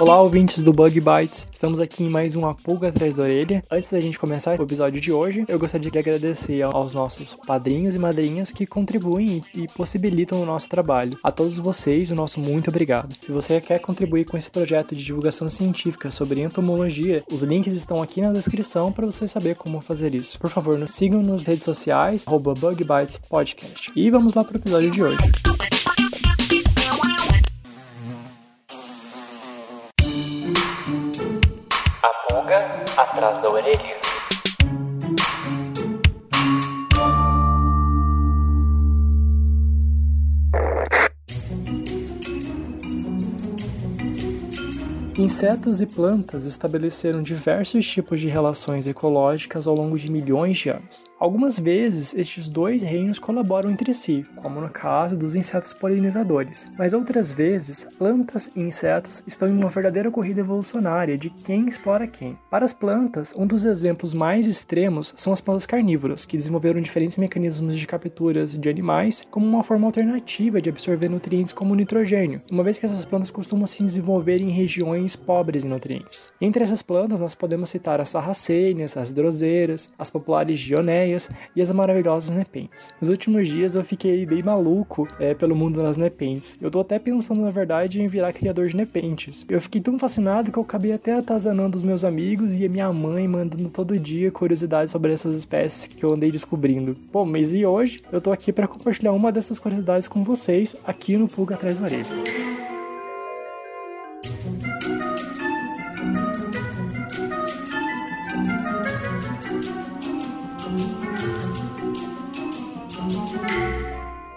Olá, ouvintes do Bug Bites. Estamos aqui em mais uma pulga atrás da orelha. Antes da gente começar o episódio de hoje, eu gostaria de agradecer aos nossos padrinhos e madrinhas que contribuem e possibilitam o nosso trabalho. A todos vocês, o nosso muito obrigado. Se você quer contribuir com esse projeto de divulgação científica sobre entomologia, os links estão aqui na descrição para você saber como fazer isso. Por favor, nos sigam nas redes sociais, @bugbytespodcast. E vamos lá para o episódio de hoje. Atrás da orelha. Insetos e plantas estabeleceram diversos tipos de relações ecológicas ao longo de milhões de anos. Algumas vezes, estes dois reinos colaboram entre si, como no caso dos insetos polinizadores, mas outras vezes, plantas e insetos estão em uma verdadeira corrida evolucionária de quem explora quem. Para as plantas, um dos exemplos mais extremos são as plantas carnívoras, que desenvolveram diferentes mecanismos de capturas de animais como uma forma alternativa de absorver nutrientes como nitrogênio, uma vez que essas plantas costumam se desenvolver em regiões pobres em nutrientes. Entre essas plantas, nós podemos citar as sarracênias, as droseiras, as populares e as maravilhosas nepentes. Nos últimos dias eu fiquei bem maluco é, pelo mundo das nepentes. Eu tô até pensando, na verdade, em virar criador de nepentes. Eu fiquei tão fascinado que eu acabei até atazanando os meus amigos e a minha mãe mandando todo dia curiosidades sobre essas espécies que eu andei descobrindo. Bom, mas e hoje eu tô aqui para compartilhar uma dessas curiosidades com vocês aqui no Pulga Atrás da Orelha.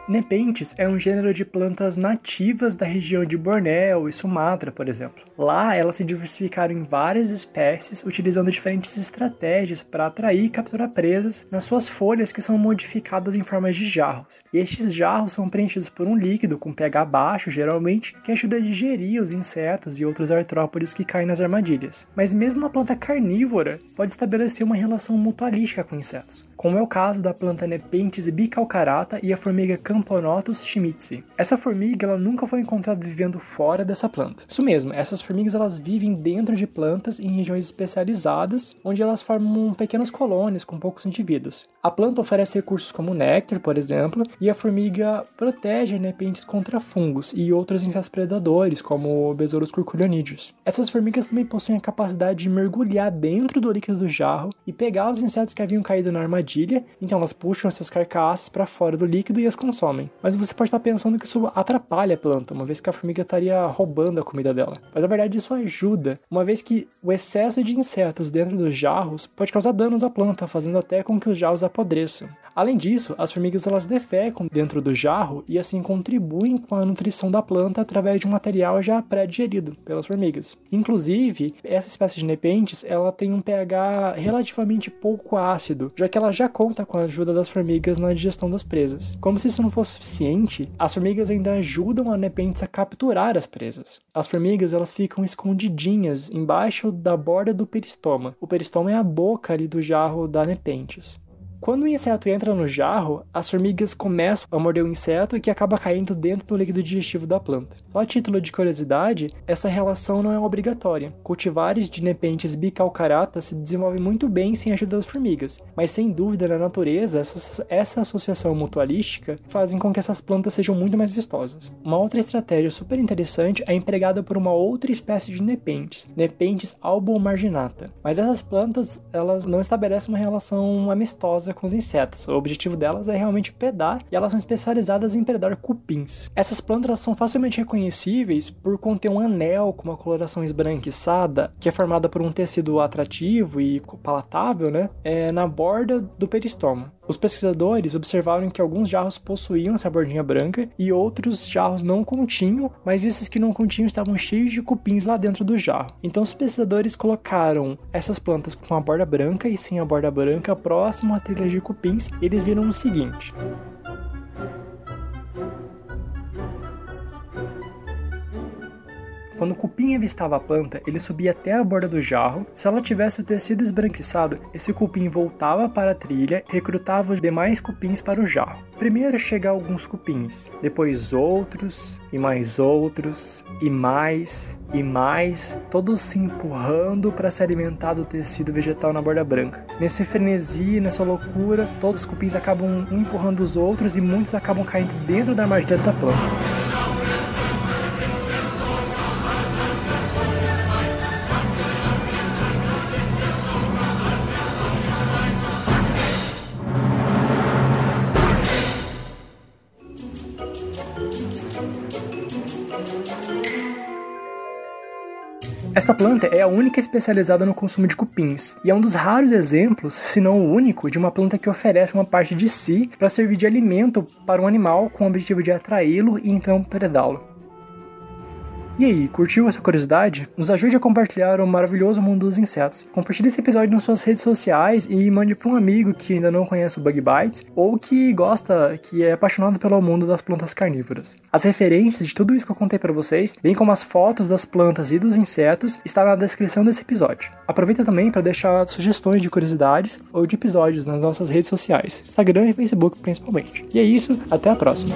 Nepentes é um gênero de plantas nativas da região de Bornéu e Sumatra, por exemplo. Lá, elas se diversificaram em várias espécies, utilizando diferentes estratégias para atrair e capturar presas nas suas folhas que são modificadas em formas de jarros. E estes jarros são preenchidos por um líquido com pH baixo, geralmente, que ajuda a digerir os insetos e outros artrópodes que caem nas armadilhas. Mas mesmo uma planta carnívora pode estabelecer uma relação mutualística com insetos, como é o caso da planta Nepenthes bicalcarata e a formiga Camponotus schmitzi. Essa formiga ela nunca foi encontrada vivendo fora dessa planta. Isso mesmo, essas formigas elas vivem dentro de plantas em regiões especializadas, onde elas formam pequenas colônias com poucos indivíduos. A planta oferece recursos como néctar, por exemplo, e a formiga protege nepentes contra fungos e outros insetos predadores, como besouros curculionídeos. Essas formigas também possuem a capacidade de mergulhar dentro do líquido do jarro e pegar os insetos que haviam caído na armadilha, então elas puxam essas carcaças para fora do líquido e as consomem comem. Mas você pode estar pensando que isso atrapalha a planta, uma vez que a formiga estaria roubando a comida dela. Mas na verdade isso ajuda, uma vez que o excesso de insetos dentro dos jarros pode causar danos à planta, fazendo até com que os jarros apodreçam. Além disso, as formigas elas defecam dentro do jarro e assim contribuem com a nutrição da planta através de um material já pré-digerido pelas formigas. Inclusive, essa espécie de nepentes ela tem um pH relativamente pouco ácido, já que ela já conta com a ajuda das formigas na digestão das presas. Como se isso não fosse suficiente, as formigas ainda ajudam a nepentes a capturar as presas. As formigas elas ficam escondidinhas embaixo da borda do peristoma. O peristoma é a boca ali do jarro da nepentes. Quando o inseto entra no jarro, as formigas começam a morder o inseto que acaba caindo dentro do líquido digestivo da planta. Só a título de curiosidade, essa relação não é obrigatória. Cultivares de nepentes bicalcaratas se desenvolvem muito bem sem a ajuda das formigas, mas sem dúvida na natureza, essa, essa associação mutualística fazem com que essas plantas sejam muito mais vistosas. Uma outra estratégia super interessante é empregada por uma outra espécie de nepentes, nepentes albomarginata. Mas essas plantas, elas não estabelecem uma relação amistosa com os insetos. O objetivo delas é realmente predar e elas são especializadas em predar cupins. Essas plantas são facilmente reconhecíveis por conter um anel com uma coloração esbranquiçada, que é formada por um tecido atrativo e palatável, né? É, na borda do peristoma. Os pesquisadores observaram que alguns jarros possuíam essa bordinha branca e outros jarros não continham, mas esses que não continham estavam cheios de cupins lá dentro do jarro. Então os pesquisadores colocaram essas plantas com a borda branca e sem a borda branca próximo à trilha de cupins e eles viram o seguinte. Quando o cupim avistava a planta, ele subia até a borda do jarro. Se ela tivesse o tecido esbranquiçado, esse cupim voltava para a trilha e recrutava os demais cupins para o jarro. Primeiro chega alguns cupins, depois outros, e mais outros, e mais, e mais, todos se empurrando para se alimentar do tecido vegetal na borda branca. Nesse frenesi, nessa loucura, todos os cupins acabam um empurrando os outros e muitos acabam caindo dentro da armadilha da planta. Esta planta é a única especializada no consumo de cupins e é um dos raros exemplos, se não o único, de uma planta que oferece uma parte de si para servir de alimento para um animal com o objetivo de atraí-lo e então predá-lo. E aí, curtiu essa curiosidade? Nos ajude a compartilhar o maravilhoso mundo dos insetos. Compartilhe esse episódio nas suas redes sociais e mande para um amigo que ainda não conhece o Bug Bites ou que gosta, que é apaixonado pelo mundo das plantas carnívoras. As referências de tudo isso que eu contei para vocês, bem como as fotos das plantas e dos insetos, está na descrição desse episódio. Aproveita também para deixar sugestões de curiosidades ou de episódios nas nossas redes sociais, Instagram e Facebook principalmente. E é isso, até a próxima.